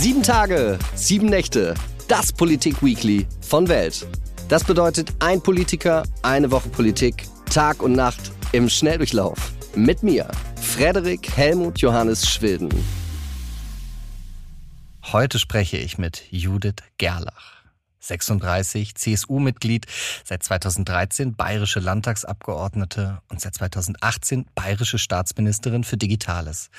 Sieben Tage, sieben Nächte. Das Politik-Weekly von Welt. Das bedeutet ein Politiker, eine Woche Politik, Tag und Nacht im Schnelldurchlauf. Mit mir, Frederik Helmut Johannes Schwilden. Heute spreche ich mit Judith Gerlach. 36, CSU-Mitglied, seit 2013 bayerische Landtagsabgeordnete und seit 2018 bayerische Staatsministerin für Digitales.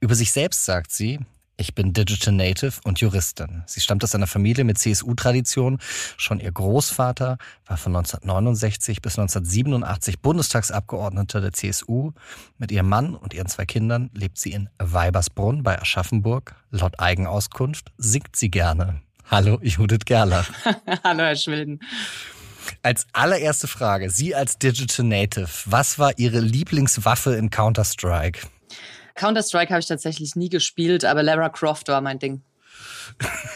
Über sich selbst sagt sie, ich bin Digital Native und Juristin. Sie stammt aus einer Familie mit CSU-Tradition. Schon ihr Großvater war von 1969 bis 1987 Bundestagsabgeordneter der CSU. Mit ihrem Mann und ihren zwei Kindern lebt sie in Weibersbrunn bei Aschaffenburg. Laut Eigenauskunft singt sie gerne. Hallo, Judith Gerlach. Hallo, Herr Schwilden. Als allererste Frage, Sie als Digital Native, was war Ihre Lieblingswaffe in Counter-Strike? Counter-Strike habe ich tatsächlich nie gespielt, aber Lara Croft war mein Ding.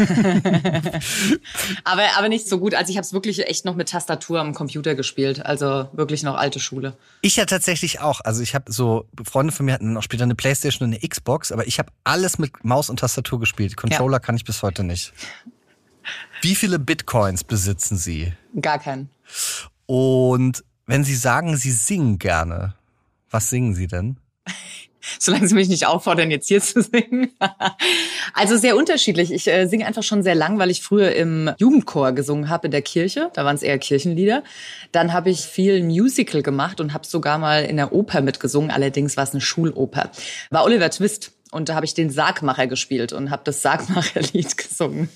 aber, aber nicht so gut. Also ich habe es wirklich echt noch mit Tastatur am Computer gespielt. Also wirklich noch alte Schule. Ich ja tatsächlich auch. Also ich habe so, Freunde von mir hatten auch später eine Playstation und eine Xbox, aber ich habe alles mit Maus und Tastatur gespielt. Controller ja. kann ich bis heute nicht. Wie viele Bitcoins besitzen Sie? Gar keinen. Und wenn Sie sagen, Sie singen gerne, was singen Sie denn? solange Sie mich nicht auffordern, jetzt hier zu singen. also sehr unterschiedlich. Ich äh, singe einfach schon sehr lang, weil ich früher im Jugendchor gesungen habe in der Kirche. Da waren es eher Kirchenlieder. Dann habe ich viel Musical gemacht und habe sogar mal in der Oper mitgesungen. Allerdings war es eine Schuloper. War Oliver Twist. Und da habe ich den Sargmacher gespielt und habe das Sargmacherlied gesungen.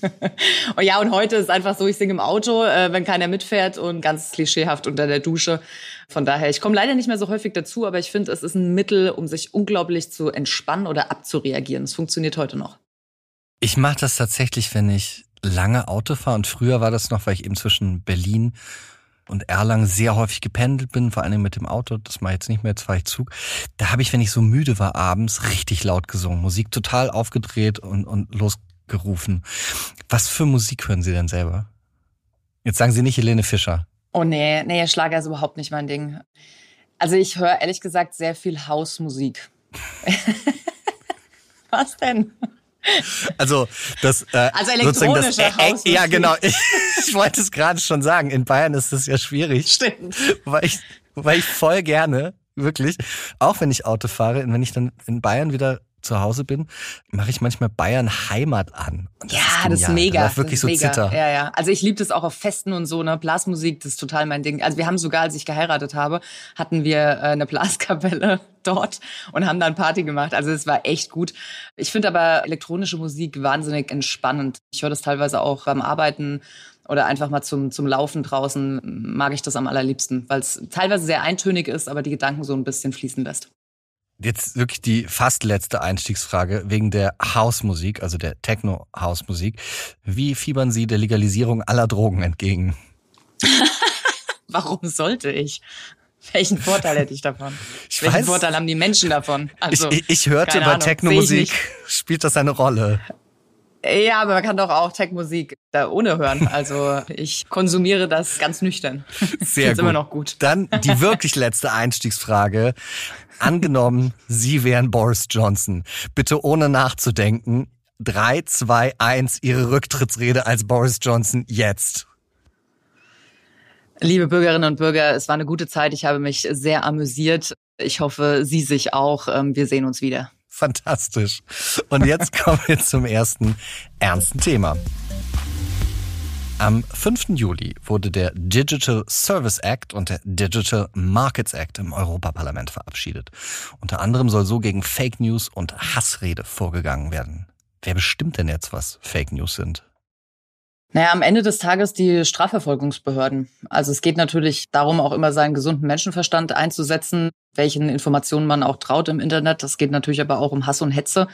und ja, und heute ist einfach so, ich singe im Auto, äh, wenn keiner mitfährt und ganz klischeehaft unter der Dusche. Von daher, ich komme leider nicht mehr so häufig dazu, aber ich finde, es ist ein Mittel, um sich unglaublich zu entspannen oder abzureagieren. Es funktioniert heute noch. Ich mache das tatsächlich, wenn ich lange Auto fahre. Und früher war das noch, weil ich eben zwischen Berlin und Erlangen sehr häufig gependelt bin, vor allem mit dem Auto, das mache ich jetzt nicht mehr, jetzt fahre ich Zug, da habe ich, wenn ich so müde war abends, richtig laut gesungen. Musik total aufgedreht und, und losgerufen. Was für Musik hören Sie denn selber? Jetzt sagen Sie nicht Helene Fischer. Oh nee, nee, Schlager ist überhaupt nicht mein Ding. Also ich höre ehrlich gesagt sehr viel Hausmusik. Was denn? Also das äh, also elektronische das, äh, äh, Ja, genau. Ich, ich wollte es gerade schon sagen. In Bayern ist das ja schwierig. Stimmt. Weil ich, weil ich voll gerne, wirklich, auch wenn ich Auto fahre, und wenn ich dann in Bayern wieder zu Hause bin, mache ich manchmal Bayern Heimat an. Das ja, ist das ist mega. Das wirklich das ist so mega. Zitter. Ja, ja. Also ich liebe das auch auf Festen und so, ne? Blasmusik, das ist total mein Ding. Also wir haben sogar, als ich geheiratet habe, hatten wir äh, eine Blaskapelle dort und haben dann Party gemacht. Also es war echt gut. Ich finde aber elektronische Musik wahnsinnig entspannend. Ich höre das teilweise auch beim Arbeiten oder einfach mal zum, zum Laufen draußen mag ich das am allerliebsten, weil es teilweise sehr eintönig ist, aber die Gedanken so ein bisschen fließen lässt. Jetzt wirklich die fast letzte Einstiegsfrage wegen der Hausmusik, also der Techno-Hausmusik. Wie fiebern Sie der Legalisierung aller Drogen entgegen? Warum sollte ich? Welchen Vorteil hätte ich davon? Ich Welchen weiß, Vorteil haben die Menschen davon? Also, ich, ich hörte bei Techno-Musik spielt das eine Rolle. Ja, aber man kann doch auch Tech-Musik da ohne hören. Also ich konsumiere das ganz nüchtern. Sehr gut. immer noch gut. Dann die wirklich letzte Einstiegsfrage. Angenommen, Sie wären Boris Johnson. Bitte ohne nachzudenken. Drei, zwei, eins, Ihre Rücktrittsrede als Boris Johnson jetzt. Liebe Bürgerinnen und Bürger, es war eine gute Zeit. Ich habe mich sehr amüsiert. Ich hoffe, Sie sich auch. Ähm, wir sehen uns wieder. Fantastisch. Und jetzt kommen wir zum ersten ernsten Thema. Am 5. Juli wurde der Digital Service Act und der Digital Markets Act im Europaparlament verabschiedet. Unter anderem soll so gegen Fake News und Hassrede vorgegangen werden. Wer bestimmt denn jetzt, was Fake News sind? Naja, am Ende des Tages die Strafverfolgungsbehörden. Also es geht natürlich darum, auch immer seinen gesunden Menschenverstand einzusetzen, welchen Informationen man auch traut im Internet. Das geht natürlich aber auch um Hass und Hetze.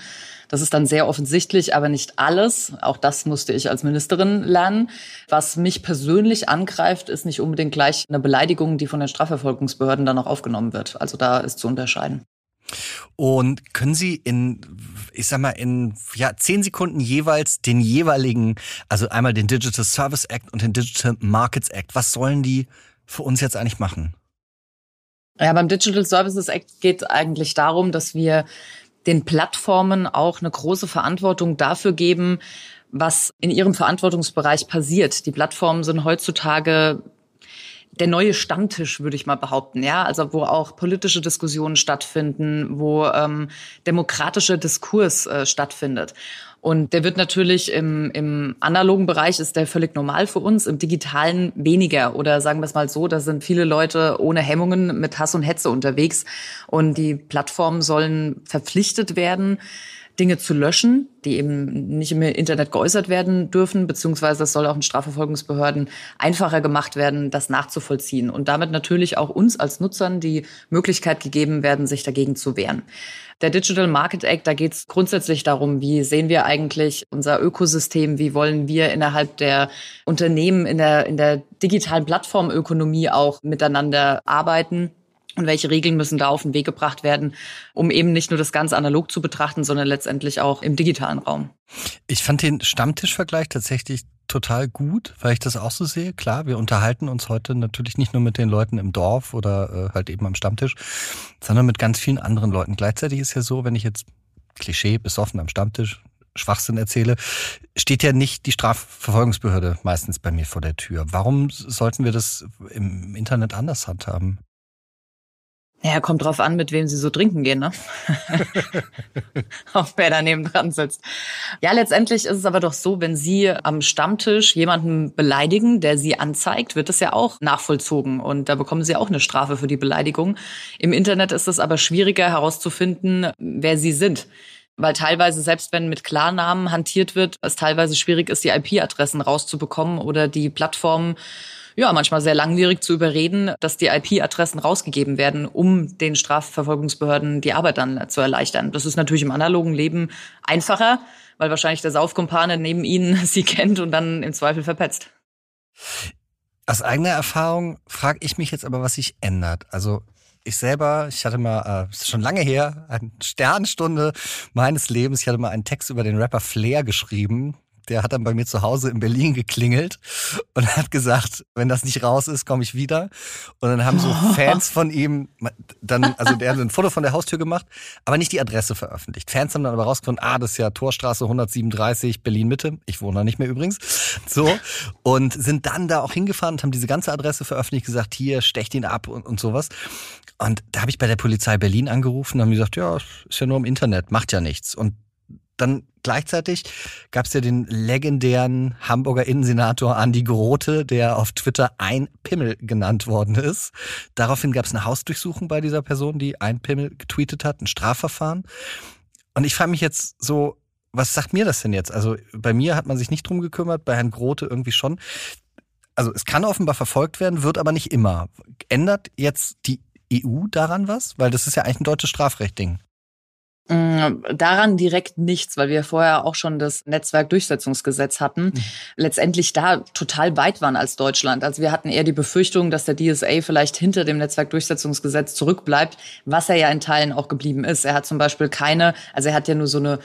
Das ist dann sehr offensichtlich, aber nicht alles. Auch das musste ich als Ministerin lernen. Was mich persönlich angreift, ist nicht unbedingt gleich eine Beleidigung, die von den Strafverfolgungsbehörden dann auch aufgenommen wird. Also da ist zu unterscheiden. Und können Sie in, ich sag mal, in ja, zehn Sekunden jeweils den jeweiligen, also einmal den Digital Service Act und den Digital Markets Act, was sollen die für uns jetzt eigentlich machen? Ja, beim Digital Services Act geht eigentlich darum, dass wir den Plattformen auch eine große Verantwortung dafür geben, was in ihrem Verantwortungsbereich passiert. Die Plattformen sind heutzutage der neue Stammtisch, würde ich mal behaupten, ja, also wo auch politische Diskussionen stattfinden, wo ähm, demokratischer Diskurs äh, stattfindet. Und der wird natürlich im, im analogen Bereich ist der völlig normal für uns, im digitalen weniger. Oder sagen wir es mal so, da sind viele Leute ohne Hemmungen mit Hass und Hetze unterwegs. Und die Plattformen sollen verpflichtet werden, Dinge zu löschen, die eben nicht im Internet geäußert werden dürfen, beziehungsweise es soll auch in Strafverfolgungsbehörden einfacher gemacht werden, das nachzuvollziehen und damit natürlich auch uns als Nutzern die Möglichkeit gegeben werden, sich dagegen zu wehren. Der Digital Market Act, da geht es grundsätzlich darum, wie sehen wir eigentlich unser Ökosystem, wie wollen wir innerhalb der Unternehmen in der, in der digitalen Plattformökonomie auch miteinander arbeiten und welche Regeln müssen da auf den Weg gebracht werden, um eben nicht nur das Ganze analog zu betrachten, sondern letztendlich auch im digitalen Raum. Ich fand den Stammtischvergleich tatsächlich total gut, weil ich das auch so sehe. Klar, wir unterhalten uns heute natürlich nicht nur mit den Leuten im Dorf oder äh, halt eben am Stammtisch, sondern mit ganz vielen anderen Leuten. Gleichzeitig ist ja so, wenn ich jetzt Klischee besoffen am Stammtisch Schwachsinn erzähle, steht ja nicht die Strafverfolgungsbehörde meistens bei mir vor der Tür. Warum sollten wir das im Internet anders handhaben? Ja, kommt drauf an, mit wem sie so trinken gehen, ne? Auf wer daneben dran sitzt. Ja, letztendlich ist es aber doch so, wenn Sie am Stammtisch jemanden beleidigen, der Sie anzeigt, wird das ja auch nachvollzogen und da bekommen Sie auch eine Strafe für die Beleidigung. Im Internet ist es aber schwieriger herauszufinden, wer Sie sind weil teilweise, selbst wenn mit Klarnamen hantiert wird, es teilweise schwierig ist, die IP-Adressen rauszubekommen oder die Plattformen ja, manchmal sehr langwierig zu überreden, dass die IP-Adressen rausgegeben werden, um den Strafverfolgungsbehörden die Arbeit dann zu erleichtern. Das ist natürlich im analogen Leben einfacher, weil wahrscheinlich der Saufkumpane neben ihnen sie kennt und dann im Zweifel verpetzt. Aus eigener Erfahrung frage ich mich jetzt aber, was sich ändert. Also ich selber, ich hatte mal, äh, schon lange her, eine Sternstunde meines Lebens, ich hatte mal einen Text über den Rapper Flair geschrieben der hat dann bei mir zu Hause in Berlin geklingelt und hat gesagt, wenn das nicht raus ist, komme ich wieder. Und dann haben so Fans von ihm dann, also der hat ein Foto von der Haustür gemacht, aber nicht die Adresse veröffentlicht. Fans haben dann aber rausgefunden, ah, das ist ja Torstraße 137, Berlin Mitte. Ich wohne da nicht mehr übrigens. So. Und sind dann da auch hingefahren und haben diese ganze Adresse veröffentlicht, gesagt, hier, stecht ihn ab und, und sowas. Und da habe ich bei der Polizei Berlin angerufen und haben gesagt, ja, ist ja nur im Internet, macht ja nichts. Und dann gleichzeitig gab es ja den legendären Hamburger Innensenator Andi Grote, der auf Twitter ein Pimmel genannt worden ist. Daraufhin gab es eine Hausdurchsuchung bei dieser Person, die ein Pimmel getweetet hat, ein Strafverfahren. Und ich frage mich jetzt so, was sagt mir das denn jetzt? Also bei mir hat man sich nicht drum gekümmert, bei Herrn Grote irgendwie schon. Also es kann offenbar verfolgt werden, wird aber nicht immer. Ändert jetzt die EU daran was? Weil das ist ja eigentlich ein deutsches Strafrechtding. Mm, daran direkt nichts, weil wir vorher auch schon das Netzwerkdurchsetzungsgesetz hatten. Mhm. Letztendlich da total weit waren als Deutschland. Also wir hatten eher die Befürchtung, dass der DSA vielleicht hinter dem Netzwerkdurchsetzungsgesetz zurückbleibt, was er ja in Teilen auch geblieben ist. Er hat zum Beispiel keine, also er hat ja nur so eine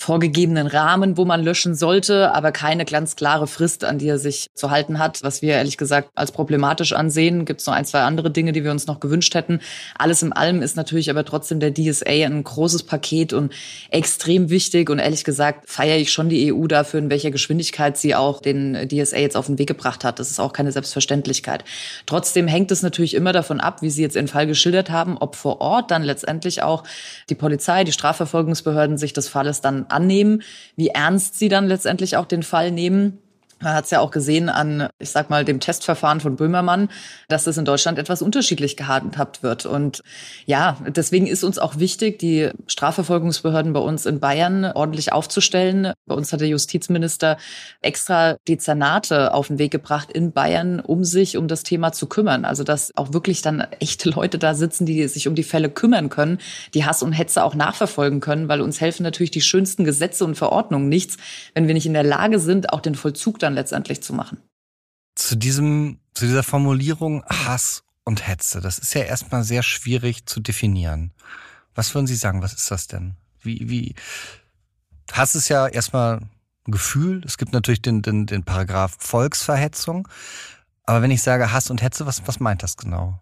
vorgegebenen Rahmen, wo man löschen sollte, aber keine ganz klare Frist, an die er sich zu halten hat, was wir ehrlich gesagt als problematisch ansehen. Gibt es noch ein, zwei andere Dinge, die wir uns noch gewünscht hätten. Alles in allem ist natürlich aber trotzdem der DSA ein großes Paket und extrem wichtig und ehrlich gesagt feiere ich schon die EU dafür, in welcher Geschwindigkeit sie auch den DSA jetzt auf den Weg gebracht hat. Das ist auch keine Selbstverständlichkeit. Trotzdem hängt es natürlich immer davon ab, wie Sie jetzt den Fall geschildert haben, ob vor Ort dann letztendlich auch die Polizei, die Strafverfolgungsbehörden sich des Falles dann annehmen, wie ernst sie dann letztendlich auch den Fall nehmen. Man hat es ja auch gesehen an, ich sag mal, dem Testverfahren von Böhmermann, dass es in Deutschland etwas unterschiedlich gehandhabt wird. Und ja, deswegen ist uns auch wichtig, die Strafverfolgungsbehörden bei uns in Bayern ordentlich aufzustellen. Bei uns hat der Justizminister extra Dezernate auf den Weg gebracht in Bayern, um sich um das Thema zu kümmern. Also dass auch wirklich dann echte Leute da sitzen, die sich um die Fälle kümmern können, die Hass und Hetze auch nachverfolgen können, weil uns helfen natürlich die schönsten Gesetze und Verordnungen nichts, wenn wir nicht in der Lage sind, auch den Vollzug dann dann letztendlich zu machen. Zu diesem, zu dieser Formulierung Hass und Hetze, das ist ja erstmal sehr schwierig zu definieren. Was würden Sie sagen? Was ist das denn? Wie, wie, Hass ist ja erstmal ein Gefühl. Es gibt natürlich den, den, den Paragraph Volksverhetzung. Aber wenn ich sage Hass und Hetze, was, was meint das genau?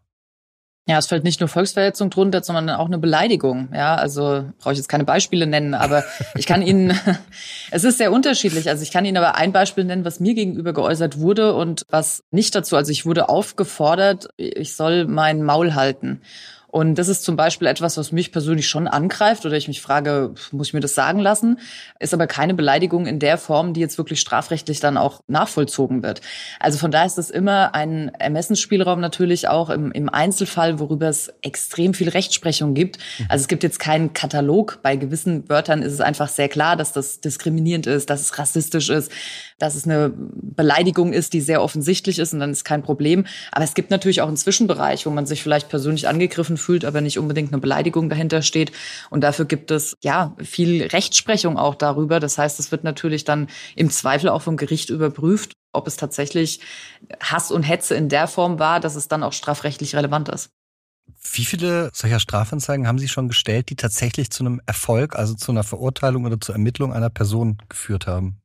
Ja, es fällt nicht nur Volksverhetzung drunter, sondern auch eine Beleidigung. Ja, also brauche ich jetzt keine Beispiele nennen, aber ich kann Ihnen, es ist sehr unterschiedlich. Also ich kann Ihnen aber ein Beispiel nennen, was mir gegenüber geäußert wurde und was nicht dazu. Also ich wurde aufgefordert, ich soll mein Maul halten. Und das ist zum Beispiel etwas, was mich persönlich schon angreift oder ich mich frage, muss ich mir das sagen lassen? Ist aber keine Beleidigung in der Form, die jetzt wirklich strafrechtlich dann auch nachvollzogen wird. Also von daher ist das immer ein Ermessensspielraum natürlich auch im, im Einzelfall, worüber es extrem viel Rechtsprechung gibt. Also es gibt jetzt keinen Katalog. Bei gewissen Wörtern ist es einfach sehr klar, dass das diskriminierend ist, dass es rassistisch ist, dass es eine Beleidigung ist, die sehr offensichtlich ist und dann ist kein Problem. Aber es gibt natürlich auch einen Zwischenbereich, wo man sich vielleicht persönlich angegriffen fühlt, aber nicht unbedingt eine Beleidigung dahinter steht. Und dafür gibt es ja viel Rechtsprechung auch darüber. Das heißt, es wird natürlich dann im Zweifel auch vom Gericht überprüft, ob es tatsächlich Hass und Hetze in der Form war, dass es dann auch strafrechtlich relevant ist. Wie viele solcher Strafanzeigen haben Sie schon gestellt, die tatsächlich zu einem Erfolg, also zu einer Verurteilung oder zur Ermittlung einer Person geführt haben?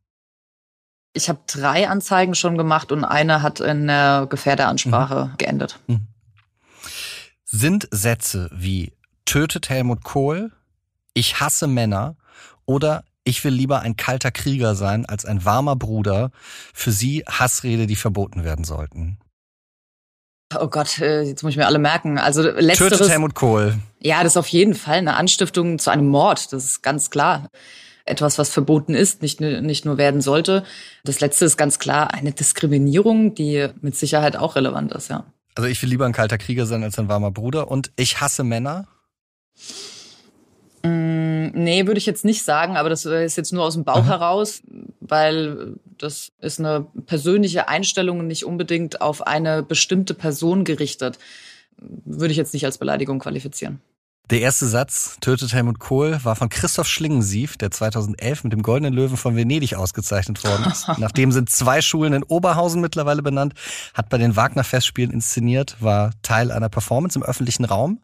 Ich habe drei Anzeigen schon gemacht und eine hat in der Gefährderansprache mhm. geendet. Mhm. Sind Sätze wie tötet Helmut Kohl, ich hasse Männer oder ich will lieber ein kalter Krieger sein als ein warmer Bruder für Sie Hassrede, die verboten werden sollten? Oh Gott, äh, jetzt muss ich mir alle merken. Also letzteres. Tötet Helmut Kohl. Ja, das ist auf jeden Fall eine Anstiftung zu einem Mord. Das ist ganz klar etwas, was verboten ist, nicht, nicht nur werden sollte. Das letzte ist ganz klar eine Diskriminierung, die mit Sicherheit auch relevant ist, ja. Also ich will lieber ein kalter Krieger sein als ein warmer Bruder und ich hasse Männer. Mm, nee, würde ich jetzt nicht sagen, aber das ist jetzt nur aus dem Bauch Aha. heraus, weil das ist eine persönliche Einstellung und nicht unbedingt auf eine bestimmte Person gerichtet. Würde ich jetzt nicht als Beleidigung qualifizieren. Der erste Satz, tötet Helmut Kohl, war von Christoph Schlingensief, der 2011 mit dem Goldenen Löwen von Venedig ausgezeichnet worden ist. Nachdem sind zwei Schulen in Oberhausen mittlerweile benannt, hat bei den Wagner-Festspielen inszeniert, war Teil einer Performance im öffentlichen Raum,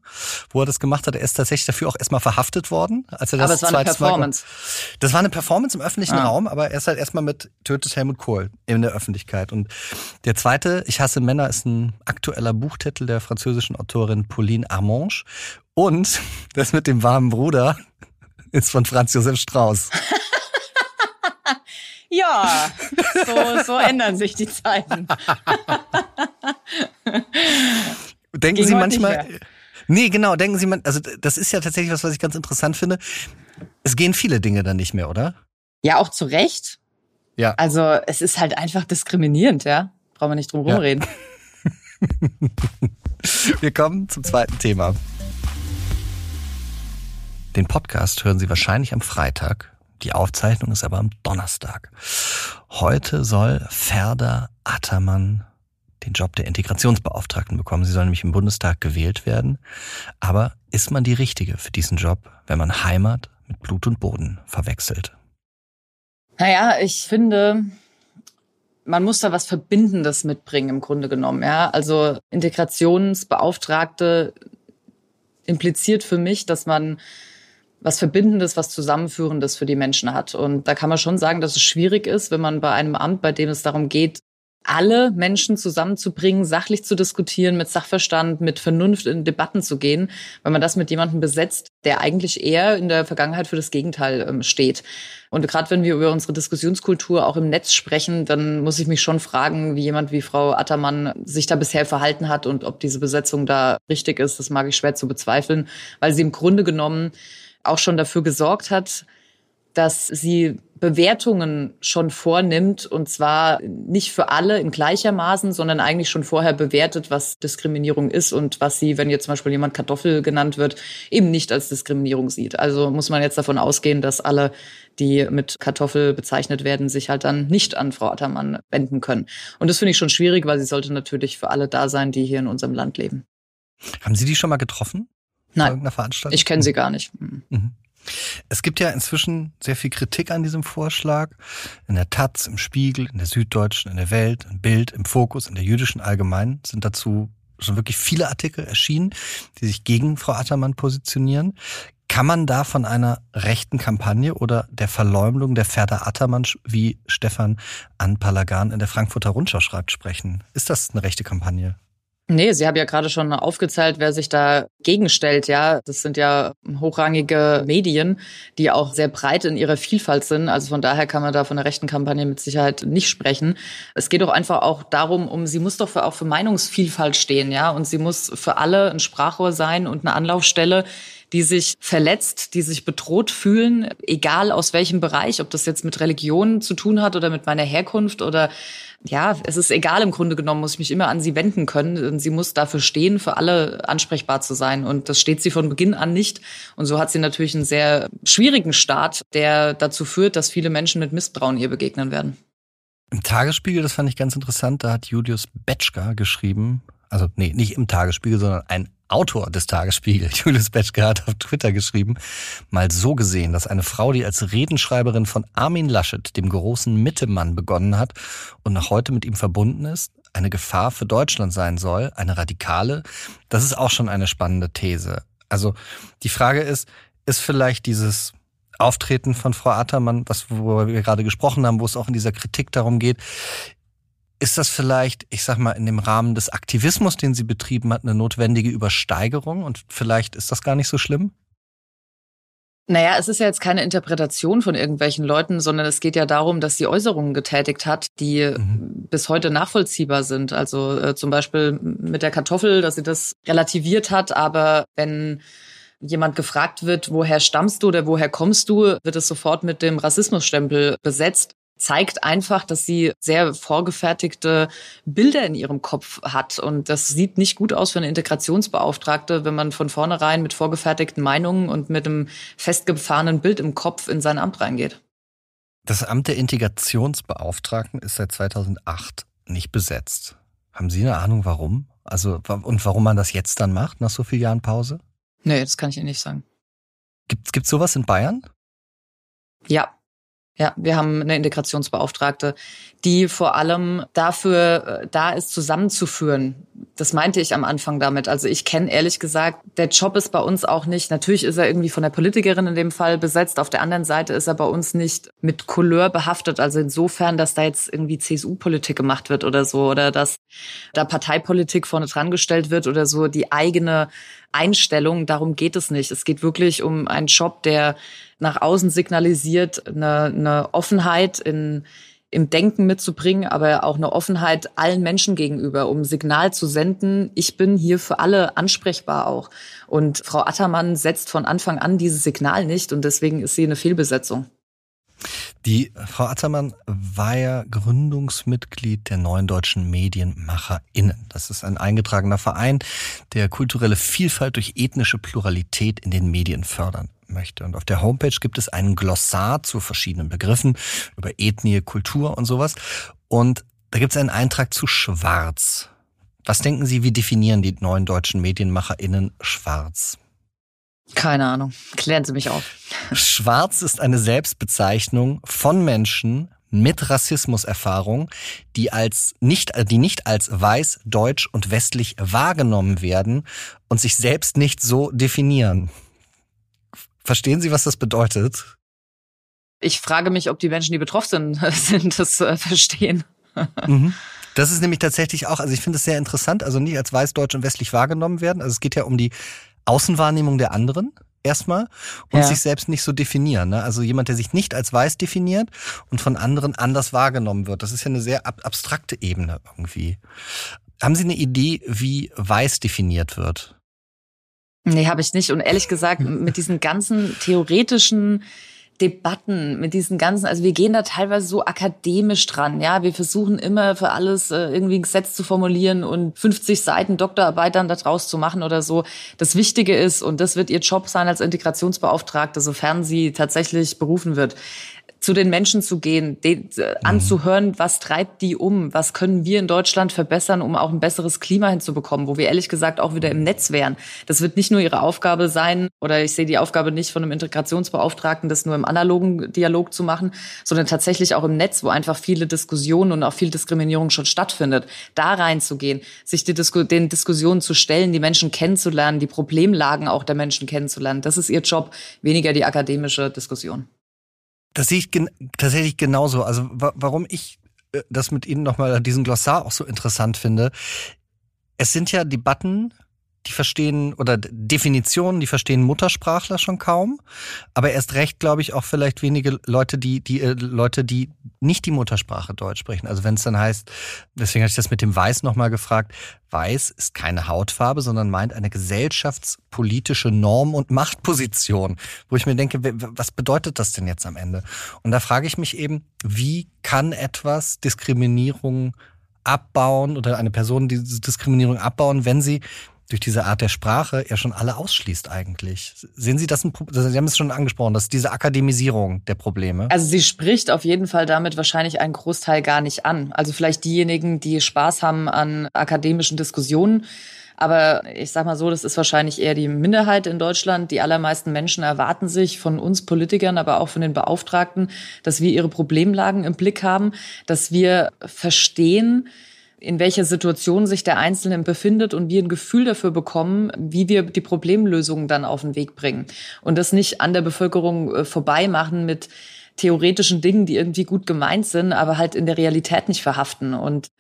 wo er das gemacht hat. Er ist tatsächlich dafür auch erstmal verhaftet worden. Als er das aber es war eine Performance. Mal, das war eine Performance im öffentlichen ah. Raum, aber er ist halt erstmal mit tötet Helmut Kohl in der Öffentlichkeit. Und der zweite, Ich hasse Männer, ist ein aktueller Buchtitel der französischen Autorin Pauline Armange. Und das mit dem warmen Bruder ist von Franz Josef Strauß. ja, so, so ändern sich die Zeiten. denken Ging Sie manchmal. Nee, genau, denken Sie man, also das ist ja tatsächlich was, was ich ganz interessant finde. Es gehen viele Dinge dann nicht mehr, oder? Ja, auch zu Recht. Ja. Also es ist halt einfach diskriminierend, ja. Brauchen wir nicht drum rumreden. Ja. wir kommen zum zweiten Thema. Den Podcast hören Sie wahrscheinlich am Freitag. Die Aufzeichnung ist aber am Donnerstag. Heute soll Ferda Attermann den Job der Integrationsbeauftragten bekommen. Sie soll nämlich im Bundestag gewählt werden. Aber ist man die Richtige für diesen Job, wenn man Heimat mit Blut und Boden verwechselt? Naja, ich finde, man muss da was Verbindendes mitbringen im Grunde genommen. Ja, also Integrationsbeauftragte impliziert für mich, dass man was Verbindendes, was Zusammenführendes für die Menschen hat. Und da kann man schon sagen, dass es schwierig ist, wenn man bei einem Amt, bei dem es darum geht, alle Menschen zusammenzubringen, sachlich zu diskutieren, mit Sachverstand, mit Vernunft in Debatten zu gehen, wenn man das mit jemandem besetzt, der eigentlich eher in der Vergangenheit für das Gegenteil ähm, steht. Und gerade wenn wir über unsere Diskussionskultur auch im Netz sprechen, dann muss ich mich schon fragen, wie jemand wie Frau Attermann sich da bisher verhalten hat und ob diese Besetzung da richtig ist. Das mag ich schwer zu bezweifeln, weil sie im Grunde genommen auch schon dafür gesorgt hat, dass sie Bewertungen schon vornimmt und zwar nicht für alle in gleichermaßen, sondern eigentlich schon vorher bewertet, was Diskriminierung ist und was sie, wenn jetzt zum Beispiel jemand Kartoffel genannt wird, eben nicht als Diskriminierung sieht. Also muss man jetzt davon ausgehen, dass alle, die mit Kartoffel bezeichnet werden, sich halt dann nicht an Frau Attermann wenden können. Und das finde ich schon schwierig, weil sie sollte natürlich für alle da sein, die hier in unserem Land leben. Haben Sie die schon mal getroffen? Nein, ich kenne sie gar nicht. Mhm. mhm. Es gibt ja inzwischen sehr viel Kritik an diesem Vorschlag. In der Taz, im Spiegel, in der Süddeutschen, in der Welt, im Bild, im Fokus, in der jüdischen Allgemeinen sind dazu schon wirklich viele Artikel erschienen, die sich gegen Frau Attermann positionieren. Kann man da von einer rechten Kampagne oder der Verleumdung der Ferda Attermann, wie Stefan Anpalagan in der Frankfurter Rundschau schreibt, sprechen? Ist das eine rechte Kampagne? Nee, Sie haben ja gerade schon aufgezeigt, wer sich da gegenstellt. Ja, das sind ja hochrangige Medien, die auch sehr breit in ihrer Vielfalt sind. Also von daher kann man da von der rechten Kampagne mit Sicherheit nicht sprechen. Es geht doch einfach auch darum, um sie muss doch für, auch für Meinungsvielfalt stehen, ja, und sie muss für alle ein Sprachrohr sein und eine Anlaufstelle die sich verletzt, die sich bedroht fühlen, egal aus welchem Bereich, ob das jetzt mit Religion zu tun hat oder mit meiner Herkunft oder ja, es ist egal im Grunde genommen, muss ich mich immer an sie wenden können. Und sie muss dafür stehen, für alle ansprechbar zu sein. Und das steht sie von Beginn an nicht. Und so hat sie natürlich einen sehr schwierigen Start, der dazu führt, dass viele Menschen mit Misstrauen ihr begegnen werden. Im Tagesspiegel, das fand ich ganz interessant, da hat Julius Betschka geschrieben, also nee, nicht im Tagesspiegel, sondern ein Autor des Tagesspiegel, Julius Betschke, hat auf Twitter geschrieben, mal so gesehen, dass eine Frau, die als Redenschreiberin von Armin Laschet, dem großen Mittemann, begonnen hat und noch heute mit ihm verbunden ist, eine Gefahr für Deutschland sein soll, eine radikale, das ist auch schon eine spannende These. Also die Frage ist, ist vielleicht dieses Auftreten von Frau Attermann, was worüber wir gerade gesprochen haben, wo es auch in dieser Kritik darum geht, ist das vielleicht, ich sag mal, in dem Rahmen des Aktivismus, den sie betrieben hat, eine notwendige Übersteigerung und vielleicht ist das gar nicht so schlimm? Naja, es ist ja jetzt keine Interpretation von irgendwelchen Leuten, sondern es geht ja darum, dass sie Äußerungen getätigt hat, die mhm. bis heute nachvollziehbar sind. Also äh, zum Beispiel mit der Kartoffel, dass sie das relativiert hat, aber wenn jemand gefragt wird, woher stammst du oder woher kommst du, wird es sofort mit dem Rassismusstempel besetzt zeigt einfach, dass sie sehr vorgefertigte Bilder in ihrem Kopf hat. Und das sieht nicht gut aus für eine Integrationsbeauftragte, wenn man von vornherein mit vorgefertigten Meinungen und mit einem festgefahrenen Bild im Kopf in sein Amt reingeht. Das Amt der Integrationsbeauftragten ist seit 2008 nicht besetzt. Haben Sie eine Ahnung, warum? Also, und warum man das jetzt dann macht, nach so vielen Jahren Pause? Nee, das kann ich Ihnen nicht sagen. Gibt es sowas in Bayern? Ja, ja, wir haben eine Integrationsbeauftragte, die vor allem dafür äh, da ist, zusammenzuführen. Das meinte ich am Anfang damit. Also ich kenne ehrlich gesagt, der Job ist bei uns auch nicht, natürlich ist er irgendwie von der Politikerin in dem Fall besetzt, auf der anderen Seite ist er bei uns nicht mit Couleur behaftet. Also insofern, dass da jetzt irgendwie CSU-Politik gemacht wird oder so oder dass da Parteipolitik vorne dran gestellt wird oder so, die eigene Einstellung, darum geht es nicht. Es geht wirklich um einen Job, der nach außen signalisiert, eine, eine Offenheit in, im Denken mitzubringen, aber auch eine Offenheit allen Menschen gegenüber, um Signal zu senden, ich bin hier für alle ansprechbar auch. Und Frau Attermann setzt von Anfang an dieses Signal nicht und deswegen ist sie eine Fehlbesetzung. Die Frau Attermann war ja Gründungsmitglied der neuen deutschen MedienmacherInnen. Das ist ein eingetragener Verein, der kulturelle Vielfalt durch ethnische Pluralität in den Medien fördern möchte. Und auf der Homepage gibt es einen Glossar zu verschiedenen Begriffen über Ethnie, Kultur und sowas. Und da gibt es einen Eintrag zu Schwarz. Was denken Sie, wie definieren die neuen deutschen MedienmacherInnen Schwarz? Keine Ahnung. Klären Sie mich auf. Schwarz ist eine Selbstbezeichnung von Menschen mit Rassismuserfahrung, die als nicht, die nicht als weiß, deutsch und westlich wahrgenommen werden und sich selbst nicht so definieren. Verstehen Sie, was das bedeutet? Ich frage mich, ob die Menschen, die betroffen sind, das äh, verstehen. Mhm. Das ist nämlich tatsächlich auch, also ich finde es sehr interessant, also nicht als weiß, deutsch und westlich wahrgenommen werden. Also es geht ja um die Außenwahrnehmung der anderen erstmal und ja. sich selbst nicht so definieren. Ne? Also jemand, der sich nicht als weiß definiert und von anderen anders wahrgenommen wird. Das ist ja eine sehr ab abstrakte Ebene irgendwie. Haben Sie eine Idee, wie weiß definiert wird? Nee, habe ich nicht. Und ehrlich gesagt, mit diesen ganzen theoretischen Debatten, mit diesen ganzen, also wir gehen da teilweise so akademisch dran, ja. Wir versuchen immer für alles äh, irgendwie ein Gesetz zu formulieren und 50 Seiten Doktorarbeitern da draus zu machen oder so. Das Wichtige ist, und das wird ihr Job sein als Integrationsbeauftragte, sofern sie tatsächlich berufen wird, zu den Menschen zu gehen, den, äh, mhm. anzuhören, was treibt die um, was können wir in Deutschland verbessern, um auch ein besseres Klima hinzubekommen, wo wir ehrlich gesagt auch wieder im Netz wären. Das wird nicht nur ihre Aufgabe sein, oder ich sehe die Aufgabe nicht von einem Integrationsbeauftragten, das nur im analogen Dialog zu machen, sondern tatsächlich auch im Netz, wo einfach viele Diskussionen und auch viel Diskriminierung schon stattfindet, da reinzugehen, sich die Disku den Diskussionen zu stellen, die Menschen kennenzulernen, die Problemlagen auch der Menschen kennenzulernen. Das ist ihr Job, weniger die akademische Diskussion. Das sehe ich gen tatsächlich genauso. Also wa warum ich äh, das mit Ihnen nochmal diesen Glossar auch so interessant finde. Es sind ja Debatten, die verstehen oder Definitionen, die verstehen Muttersprachler schon kaum, aber erst recht, glaube ich, auch vielleicht wenige Leute, die die äh, Leute, die nicht die Muttersprache Deutsch sprechen. Also wenn es dann heißt, deswegen hatte ich das mit dem Weiß nochmal gefragt. Weiß ist keine Hautfarbe, sondern meint eine gesellschaftspolitische Norm und Machtposition, wo ich mir denke, was bedeutet das denn jetzt am Ende? Und da frage ich mich eben, wie kann etwas Diskriminierung abbauen oder eine Person diese Diskriminierung abbauen, wenn sie durch diese Art der Sprache ja schon alle ausschließt eigentlich. Sehen Sie das ein? Sie haben es schon angesprochen, dass diese Akademisierung der Probleme. Also sie spricht auf jeden Fall damit wahrscheinlich einen Großteil gar nicht an. Also vielleicht diejenigen, die Spaß haben an akademischen Diskussionen. Aber ich sag mal so, das ist wahrscheinlich eher die Minderheit in Deutschland. Die allermeisten Menschen erwarten sich von uns Politikern, aber auch von den Beauftragten, dass wir ihre Problemlagen im Blick haben, dass wir verstehen, in welcher Situation sich der Einzelne befindet und wir ein Gefühl dafür bekommen, wie wir die Problemlösungen dann auf den Weg bringen. Und das nicht an der Bevölkerung äh, vorbei machen mit theoretischen Dingen, die irgendwie gut gemeint sind, aber halt in der Realität nicht verhaften. Und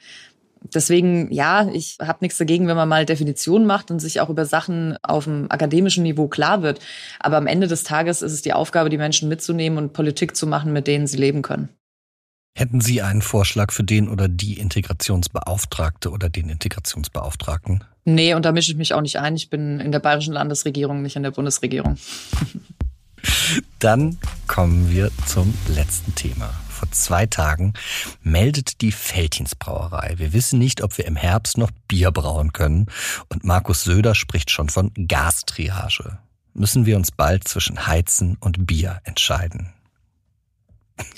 deswegen, ja, ich habe nichts dagegen, wenn man mal Definitionen macht und sich auch über Sachen auf dem akademischen Niveau klar wird. Aber am Ende des Tages ist es die Aufgabe, die Menschen mitzunehmen und Politik zu machen, mit denen sie leben können. Hätten Sie einen Vorschlag für den oder die Integrationsbeauftragte oder den Integrationsbeauftragten? Nee, und da mische ich mich auch nicht ein. Ich bin in der bayerischen Landesregierung, nicht in der Bundesregierung. Dann kommen wir zum letzten Thema. Vor zwei Tagen meldet die Feltins Brauerei. Wir wissen nicht, ob wir im Herbst noch Bier brauen können. Und Markus Söder spricht schon von Gastriage. Müssen wir uns bald zwischen Heizen und Bier entscheiden?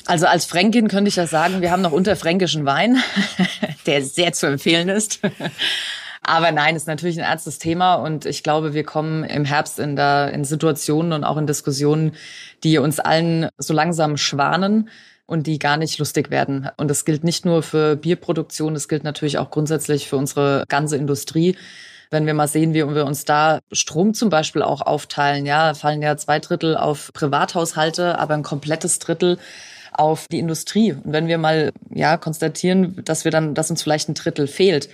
Also als Fränkin könnte ich ja sagen, wir haben noch unterfränkischen Wein, der sehr zu empfehlen ist. Aber nein, ist natürlich ein ernstes Thema und ich glaube, wir kommen im Herbst in, der, in Situationen und auch in Diskussionen, die uns allen so langsam schwanen und die gar nicht lustig werden. Und das gilt nicht nur für Bierproduktion, das gilt natürlich auch grundsätzlich für unsere ganze Industrie. Wenn wir mal sehen, wie wir uns da Strom zum Beispiel auch aufteilen, ja, fallen ja zwei Drittel auf Privathaushalte, aber ein komplettes Drittel auf die Industrie. Und wenn wir mal ja konstatieren, dass wir dann, dass uns vielleicht ein Drittel fehlt,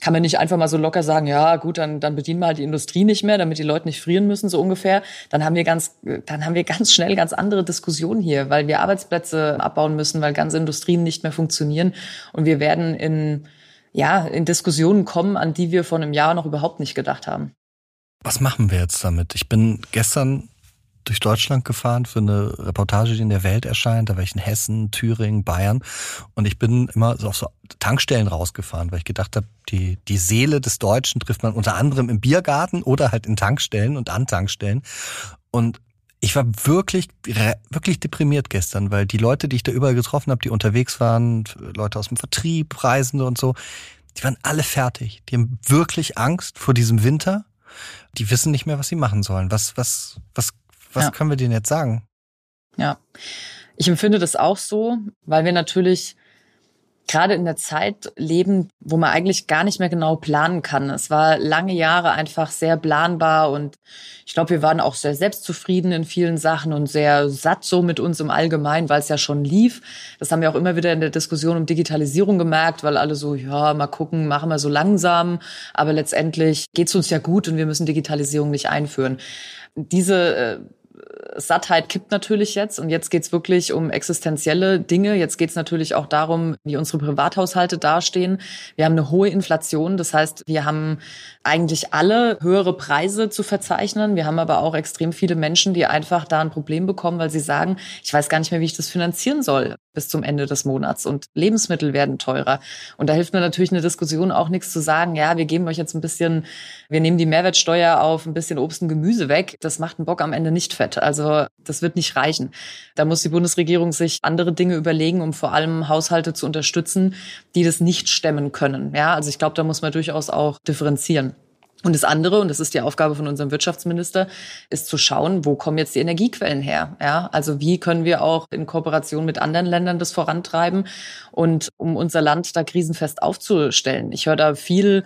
kann man nicht einfach mal so locker sagen, ja gut, dann, dann bedienen wir halt die Industrie nicht mehr, damit die Leute nicht frieren müssen, so ungefähr. Dann haben wir ganz, dann haben wir ganz schnell ganz andere Diskussionen hier, weil wir Arbeitsplätze abbauen müssen, weil ganze Industrien nicht mehr funktionieren. Und wir werden in, ja, in Diskussionen kommen, an die wir vor einem Jahr noch überhaupt nicht gedacht haben. Was machen wir jetzt damit? Ich bin gestern durch Deutschland gefahren für eine Reportage, die in der Welt erscheint. Da war ich in Hessen, Thüringen, Bayern. Und ich bin immer so auf so Tankstellen rausgefahren, weil ich gedacht habe, die, die Seele des Deutschen trifft man unter anderem im Biergarten oder halt in Tankstellen und an Tankstellen. Und ich war wirklich, wirklich deprimiert gestern, weil die Leute, die ich da überall getroffen habe, die unterwegs waren, Leute aus dem Vertrieb, Reisende und so, die waren alle fertig. Die haben wirklich Angst vor diesem Winter. Die wissen nicht mehr, was sie machen sollen. Was, was, was was ja. können wir denen jetzt sagen? Ja, ich empfinde das auch so, weil wir natürlich gerade in der Zeit leben, wo man eigentlich gar nicht mehr genau planen kann. Es war lange Jahre einfach sehr planbar und ich glaube, wir waren auch sehr selbstzufrieden in vielen Sachen und sehr satt so mit uns im Allgemeinen, weil es ja schon lief. Das haben wir auch immer wieder in der Diskussion um Digitalisierung gemerkt, weil alle so, ja, mal gucken, machen wir so langsam, aber letztendlich geht's uns ja gut und wir müssen Digitalisierung nicht einführen. Diese äh, Sattheit kippt natürlich jetzt und jetzt geht's wirklich um existenzielle Dinge. Jetzt geht's natürlich auch darum, wie unsere Privathaushalte dastehen. Wir haben eine hohe Inflation, das heißt, wir haben eigentlich alle höhere Preise zu verzeichnen. Wir haben aber auch extrem viele Menschen, die einfach da ein Problem bekommen, weil sie sagen, ich weiß gar nicht mehr, wie ich das finanzieren soll bis zum Ende des Monats und Lebensmittel werden teurer. Und da hilft mir natürlich eine Diskussion auch nichts zu sagen, ja, wir geben euch jetzt ein bisschen, wir nehmen die Mehrwertsteuer auf ein bisschen Obst und Gemüse weg. Das macht einen Bock am Ende nicht fett. Also das wird nicht reichen. Da muss die Bundesregierung sich andere Dinge überlegen, um vor allem Haushalte zu unterstützen, die das nicht stemmen können. Ja, also ich glaube, da muss man durchaus auch differenzieren. Und das andere, und das ist die Aufgabe von unserem Wirtschaftsminister, ist zu schauen, wo kommen jetzt die Energiequellen her? Ja, also wie können wir auch in Kooperation mit anderen Ländern das vorantreiben und um unser Land da krisenfest aufzustellen? Ich höre da viel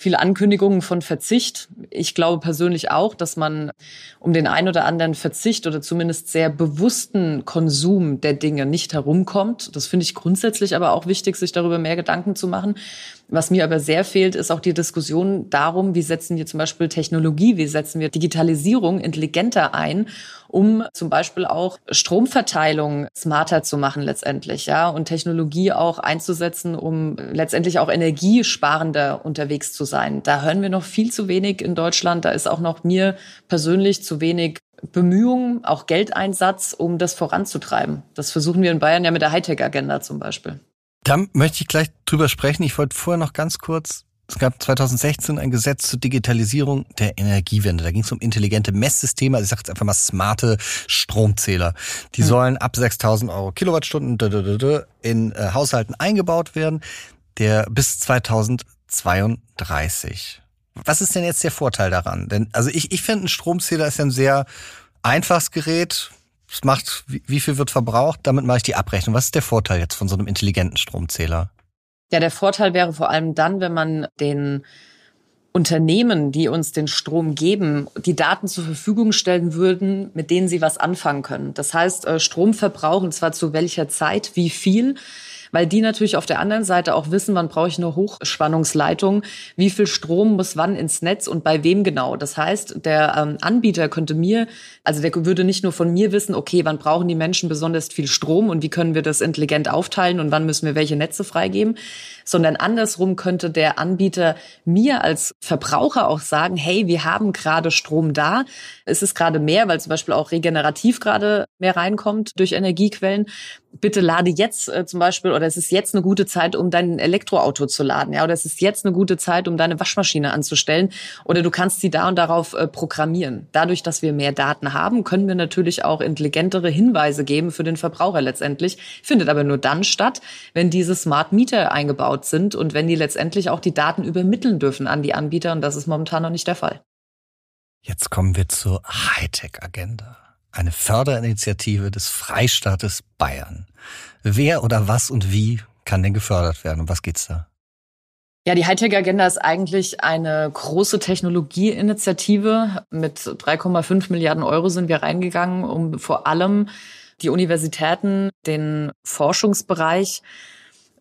viele Ankündigungen von Verzicht. Ich glaube persönlich auch, dass man um den ein oder anderen Verzicht oder zumindest sehr bewussten Konsum der Dinge nicht herumkommt. Das finde ich grundsätzlich aber auch wichtig, sich darüber mehr Gedanken zu machen. Was mir aber sehr fehlt, ist auch die Diskussion darum, wie setzen wir zum Beispiel Technologie, wie setzen wir Digitalisierung intelligenter ein, um zum Beispiel auch Stromverteilung smarter zu machen letztendlich, ja, und Technologie auch einzusetzen, um letztendlich auch energiesparender unterwegs zu sein. Da hören wir noch viel zu wenig in Deutschland. Da ist auch noch mir persönlich zu wenig Bemühungen, auch Geldeinsatz, um das voranzutreiben. Das versuchen wir in Bayern ja mit der Hightech-Agenda zum Beispiel. Da möchte ich gleich drüber sprechen. Ich wollte vorher noch ganz kurz es gab 2016 ein Gesetz zur Digitalisierung der Energiewende. Da ging es um intelligente Messsysteme, also ich sage jetzt einfach mal smarte Stromzähler. Die hm. sollen ab 6000 Euro Kilowattstunden in äh, Haushalten eingebaut werden, der bis 2032. Was ist denn jetzt der Vorteil daran? Denn also ich, ich finde, ein Stromzähler ist ein sehr einfaches Gerät, es macht, wie viel wird verbraucht, damit mache ich die Abrechnung. Was ist der Vorteil jetzt von so einem intelligenten Stromzähler? Ja, der Vorteil wäre vor allem dann, wenn man den Unternehmen, die uns den Strom geben, die Daten zur Verfügung stellen würden, mit denen sie was anfangen können. Das heißt, äh, Stromverbrauch, und zwar zu welcher Zeit, wie viel, weil die natürlich auf der anderen Seite auch wissen, wann brauche ich eine Hochspannungsleitung, wie viel Strom muss wann ins Netz und bei wem genau. Das heißt, der ähm, Anbieter könnte mir, also der würde nicht nur von mir wissen, okay, wann brauchen die Menschen besonders viel Strom und wie können wir das intelligent aufteilen und wann müssen wir welche Netze freigeben, sondern andersrum könnte der Anbieter mir als Verbraucher auch sagen, hey, wir haben gerade Strom da, es ist gerade mehr, weil zum Beispiel auch regenerativ gerade mehr reinkommt durch Energiequellen. Bitte lade jetzt äh, zum Beispiel, oder es ist jetzt eine gute Zeit, um dein Elektroauto zu laden, ja, oder es ist jetzt eine gute Zeit, um deine Waschmaschine anzustellen, oder du kannst sie da und darauf äh, programmieren. Dadurch, dass wir mehr Daten haben, können wir natürlich auch intelligentere Hinweise geben für den Verbraucher letztendlich. Findet aber nur dann statt, wenn diese Smart Meter eingebaut sind und wenn die letztendlich auch die Daten übermitteln dürfen an die Anbieter. Und das ist momentan noch nicht der Fall. Jetzt kommen wir zur Hightech-Agenda. Eine Förderinitiative des Freistaates Bayern. Wer oder was und wie kann denn gefördert werden? Um was geht's da? Ja, die Hightech-Agenda ist eigentlich eine große Technologieinitiative. Mit 3,5 Milliarden Euro sind wir reingegangen, um vor allem die Universitäten, den Forschungsbereich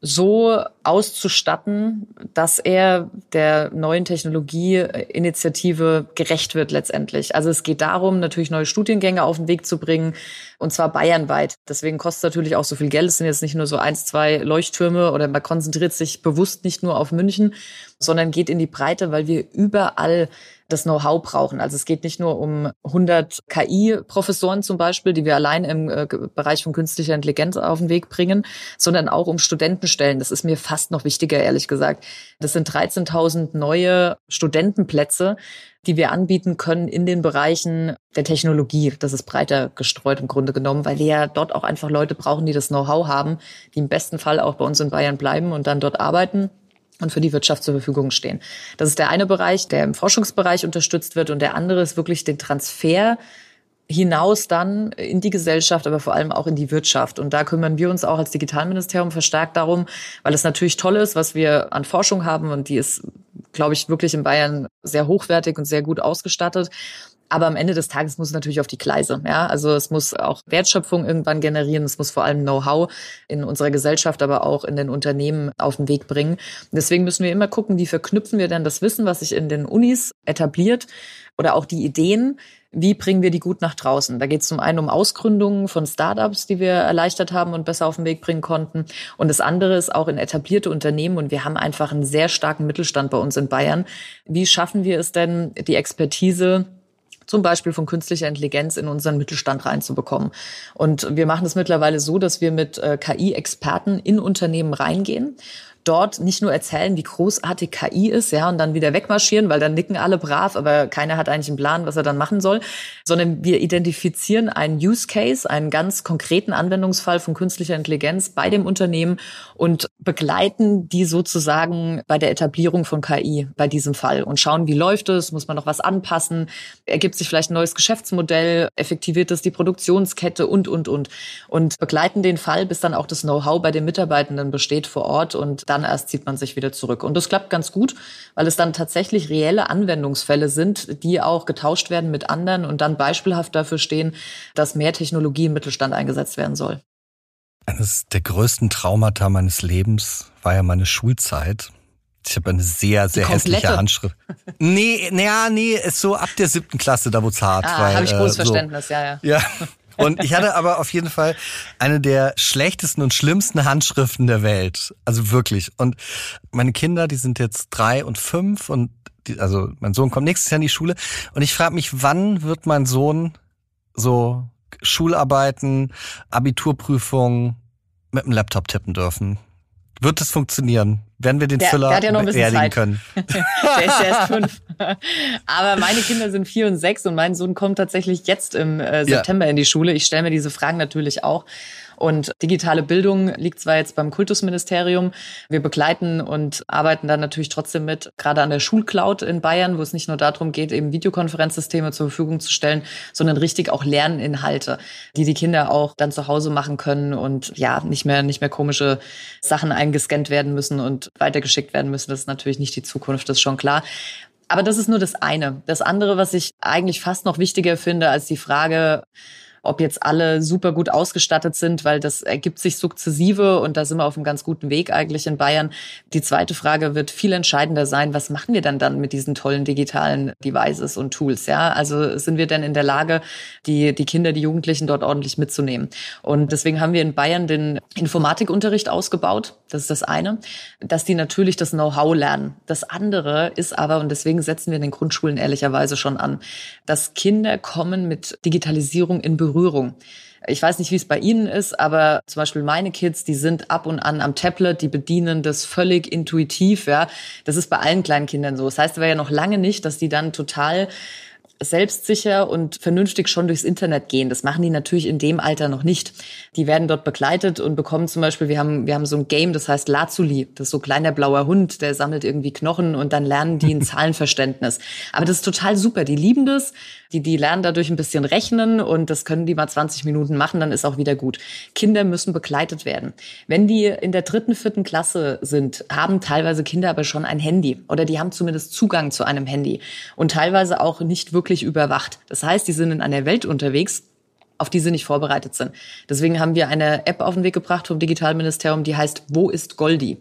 so auszustatten, dass er der neuen Technologieinitiative gerecht wird letztendlich. Also es geht darum, natürlich neue Studiengänge auf den Weg zu bringen, und zwar bayernweit. Deswegen kostet es natürlich auch so viel Geld. Es sind jetzt nicht nur so eins, zwei Leuchttürme oder man konzentriert sich bewusst nicht nur auf München, sondern geht in die Breite, weil wir überall das Know-how brauchen. Also es geht nicht nur um 100 KI-Professoren zum Beispiel, die wir allein im äh, Bereich von künstlicher Intelligenz auf den Weg bringen, sondern auch um Studentenstellen. Das ist mir fast noch wichtiger, ehrlich gesagt. Das sind 13.000 neue Studentenplätze, die wir anbieten können in den Bereichen der Technologie. Das ist breiter gestreut im Grunde genommen, weil wir ja dort auch einfach Leute brauchen, die das Know-how haben, die im besten Fall auch bei uns in Bayern bleiben und dann dort arbeiten und für die Wirtschaft zur Verfügung stehen. Das ist der eine Bereich, der im Forschungsbereich unterstützt wird und der andere ist wirklich den Transfer hinaus dann in die Gesellschaft, aber vor allem auch in die Wirtschaft. Und da kümmern wir uns auch als Digitalministerium verstärkt darum, weil es natürlich toll ist, was wir an Forschung haben und die ist, glaube ich, wirklich in Bayern sehr hochwertig und sehr gut ausgestattet. Aber am Ende des Tages muss es natürlich auf die Gleise. Ja? Also es muss auch Wertschöpfung irgendwann generieren. Es muss vor allem Know-how in unserer Gesellschaft, aber auch in den Unternehmen auf den Weg bringen. deswegen müssen wir immer gucken, wie verknüpfen wir denn das Wissen, was sich in den Unis etabliert oder auch die Ideen wie bringen wir die gut nach draußen? Da geht es zum einen um Ausgründungen von Startups, die wir erleichtert haben und besser auf den Weg bringen konnten. Und das andere ist auch in etablierte Unternehmen. Und wir haben einfach einen sehr starken Mittelstand bei uns in Bayern. Wie schaffen wir es denn, die Expertise zum Beispiel von künstlicher Intelligenz in unseren Mittelstand reinzubekommen. Und wir machen es mittlerweile so, dass wir mit äh, KI-Experten in Unternehmen reingehen dort nicht nur erzählen, wie großartig KI ist, ja, und dann wieder wegmarschieren, weil dann nicken alle brav, aber keiner hat eigentlich einen Plan, was er dann machen soll, sondern wir identifizieren einen Use Case, einen ganz konkreten Anwendungsfall von künstlicher Intelligenz bei dem Unternehmen und begleiten die sozusagen bei der Etablierung von KI bei diesem Fall und schauen, wie läuft es, muss man noch was anpassen, ergibt sich vielleicht ein neues Geschäftsmodell, effektiviert es die Produktionskette und, und, und. Und begleiten den Fall, bis dann auch das Know-how bei den Mitarbeitenden besteht vor Ort und da dann erst zieht man sich wieder zurück. Und das klappt ganz gut, weil es dann tatsächlich reelle Anwendungsfälle sind, die auch getauscht werden mit anderen und dann beispielhaft dafür stehen, dass mehr Technologie im Mittelstand eingesetzt werden soll. Eines der größten Traumata meines Lebens war ja meine Schulzeit. Ich habe eine sehr, sehr hässliche Handschrift. Nee, naja, nee, ist so ab der siebten Klasse, da wurde hart. Ah, habe ich großes äh, so, Verständnis, ja, ja. Ja. Und ich hatte aber auf jeden Fall eine der schlechtesten und schlimmsten Handschriften der Welt. Also wirklich. Und meine Kinder, die sind jetzt drei und fünf und die, also mein Sohn kommt nächstes Jahr in die Schule. Und ich frage mich, wann wird mein Sohn so Schularbeiten, Abiturprüfungen mit dem Laptop tippen dürfen? Wird das funktionieren? Werden wir den der, Füller der hat ja noch ein bisschen Zeit. können? der ist erst fünf. Aber meine Kinder sind vier und sechs und mein Sohn kommt tatsächlich jetzt im äh, September ja. in die Schule. Ich stelle mir diese Fragen natürlich auch. Und digitale Bildung liegt zwar jetzt beim Kultusministerium. Wir begleiten und arbeiten dann natürlich trotzdem mit, gerade an der Schulcloud in Bayern, wo es nicht nur darum geht, eben Videokonferenzsysteme zur Verfügung zu stellen, sondern richtig auch Lerninhalte, die die Kinder auch dann zu Hause machen können und ja, nicht mehr, nicht mehr komische Sachen eingescannt werden müssen und weitergeschickt werden müssen. Das ist natürlich nicht die Zukunft, das ist schon klar. Aber das ist nur das eine. Das andere, was ich eigentlich fast noch wichtiger finde als die Frage, ob jetzt alle super gut ausgestattet sind, weil das ergibt sich sukzessive und da sind wir auf einem ganz guten Weg eigentlich in Bayern. Die zweite Frage wird viel entscheidender sein, was machen wir dann dann mit diesen tollen digitalen Devices und Tools? Ja, also sind wir denn in der Lage, die, die Kinder, die Jugendlichen dort ordentlich mitzunehmen? Und deswegen haben wir in Bayern den Informatikunterricht ausgebaut. Das ist das eine, dass die natürlich das Know-how lernen. Das andere ist aber, und deswegen setzen wir in den Grundschulen ehrlicherweise schon an, dass Kinder kommen mit Digitalisierung in Berührung Berührung. Ich weiß nicht, wie es bei Ihnen ist, aber zum Beispiel meine Kids, die sind ab und an am Tablet, die bedienen das völlig intuitiv, ja. Das ist bei allen kleinen Kindern so. Das heißt aber ja noch lange nicht, dass die dann total selbstsicher und vernünftig schon durchs Internet gehen. Das machen die natürlich in dem Alter noch nicht. Die werden dort begleitet und bekommen zum Beispiel, wir haben, wir haben so ein Game, das heißt Lazuli. Das ist so kleiner blauer Hund, der sammelt irgendwie Knochen und dann lernen die ein Zahlenverständnis. Aber das ist total super. Die lieben das. Die, die lernen dadurch ein bisschen rechnen und das können die mal 20 Minuten machen, dann ist auch wieder gut. Kinder müssen begleitet werden. Wenn die in der dritten, vierten Klasse sind, haben teilweise Kinder aber schon ein Handy oder die haben zumindest Zugang zu einem Handy und teilweise auch nicht wirklich überwacht. Das heißt, die sind in einer Welt unterwegs, auf die sie nicht vorbereitet sind. Deswegen haben wir eine App auf den Weg gebracht vom Digitalministerium, die heißt Wo ist Goldi?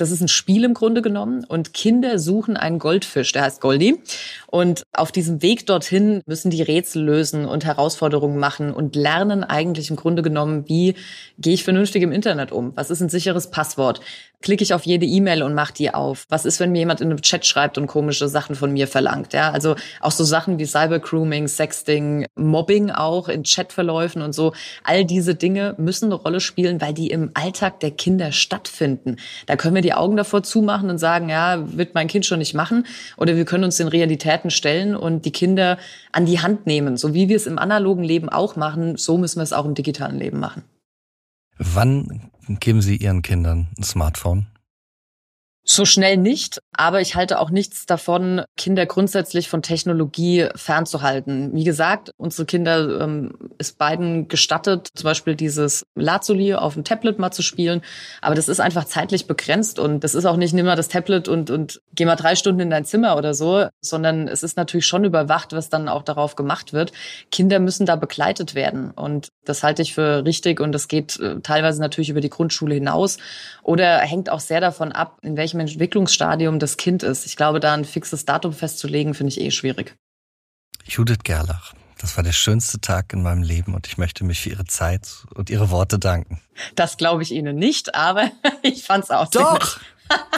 Das ist ein Spiel im Grunde genommen und Kinder suchen einen Goldfisch, der heißt Goldi. Und auf diesem Weg dorthin müssen die Rätsel lösen und Herausforderungen machen und lernen eigentlich im Grunde genommen, wie gehe ich vernünftig im Internet um? Was ist ein sicheres Passwort? Klicke ich auf jede E-Mail und mache die auf? Was ist, wenn mir jemand in einem Chat schreibt und komische Sachen von mir verlangt? Ja, also auch so Sachen wie Cybergrooming, Sexting, Mobbing auch in Chatverläufen und so. All diese Dinge müssen eine Rolle spielen, weil die im Alltag der Kinder stattfinden. Da können wir die Augen davor zumachen und sagen, ja, wird mein Kind schon nicht machen. Oder wir können uns in Realität Experten stellen und die Kinder an die Hand nehmen. So wie wir es im analogen Leben auch machen, so müssen wir es auch im digitalen Leben machen. Wann geben Sie Ihren Kindern ein Smartphone? So schnell nicht, aber ich halte auch nichts davon, Kinder grundsätzlich von Technologie fernzuhalten. Wie gesagt, unsere Kinder ähm, ist beiden gestattet, zum Beispiel dieses Lazuli auf dem Tablet mal zu spielen, aber das ist einfach zeitlich begrenzt und das ist auch nicht, nimm mal das Tablet und, und geh mal drei Stunden in dein Zimmer oder so, sondern es ist natürlich schon überwacht, was dann auch darauf gemacht wird. Kinder müssen da begleitet werden und das halte ich für richtig und das geht äh, teilweise natürlich über die Grundschule hinaus oder hängt auch sehr davon ab, in welchem welchem Entwicklungsstadium das Kind ist. Ich glaube, da ein fixes Datum festzulegen, finde ich eh schwierig. Judith Gerlach. Das war der schönste Tag in meinem Leben und ich möchte mich für Ihre Zeit und Ihre Worte danken. Das glaube ich Ihnen nicht, aber ich fand es auch Doch!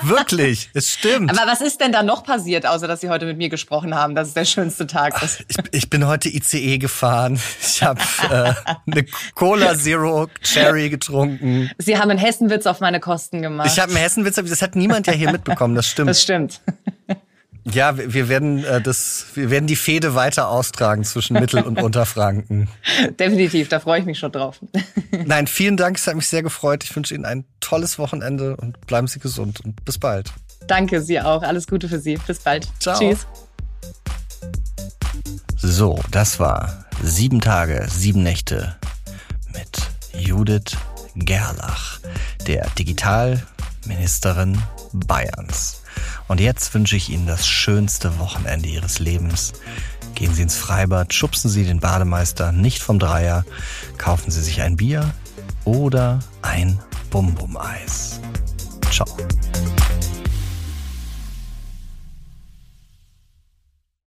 Wirklich, es stimmt. Aber was ist denn da noch passiert, außer dass Sie heute mit mir gesprochen haben, dass es der schönste Tag ist? Ich, ich bin heute ICE gefahren. Ich habe äh, eine Cola Zero Cherry getrunken. Sie haben einen Hessenwitz auf meine Kosten gemacht. Ich habe einen Hessenwitz, das hat niemand ja hier mitbekommen, das stimmt. Das stimmt. Ja, wir werden äh, das, wir werden die Fehde weiter austragen zwischen Mittel- und Unterfranken. Definitiv, da freue ich mich schon drauf. Nein, vielen Dank, es hat mich sehr gefreut. Ich wünsche Ihnen ein tolles Wochenende und bleiben Sie gesund und bis bald. Danke, Sie auch. Alles Gute für Sie. Bis bald. Ciao. Tschüss. So, das war sieben Tage, sieben Nächte mit Judith Gerlach, der Digital- Ministerin Bayerns. Und jetzt wünsche ich Ihnen das schönste Wochenende Ihres Lebens. Gehen Sie ins Freibad, schubsen Sie den Bademeister nicht vom Dreier, kaufen Sie sich ein Bier oder ein Bum-Bum-Eis. Ciao.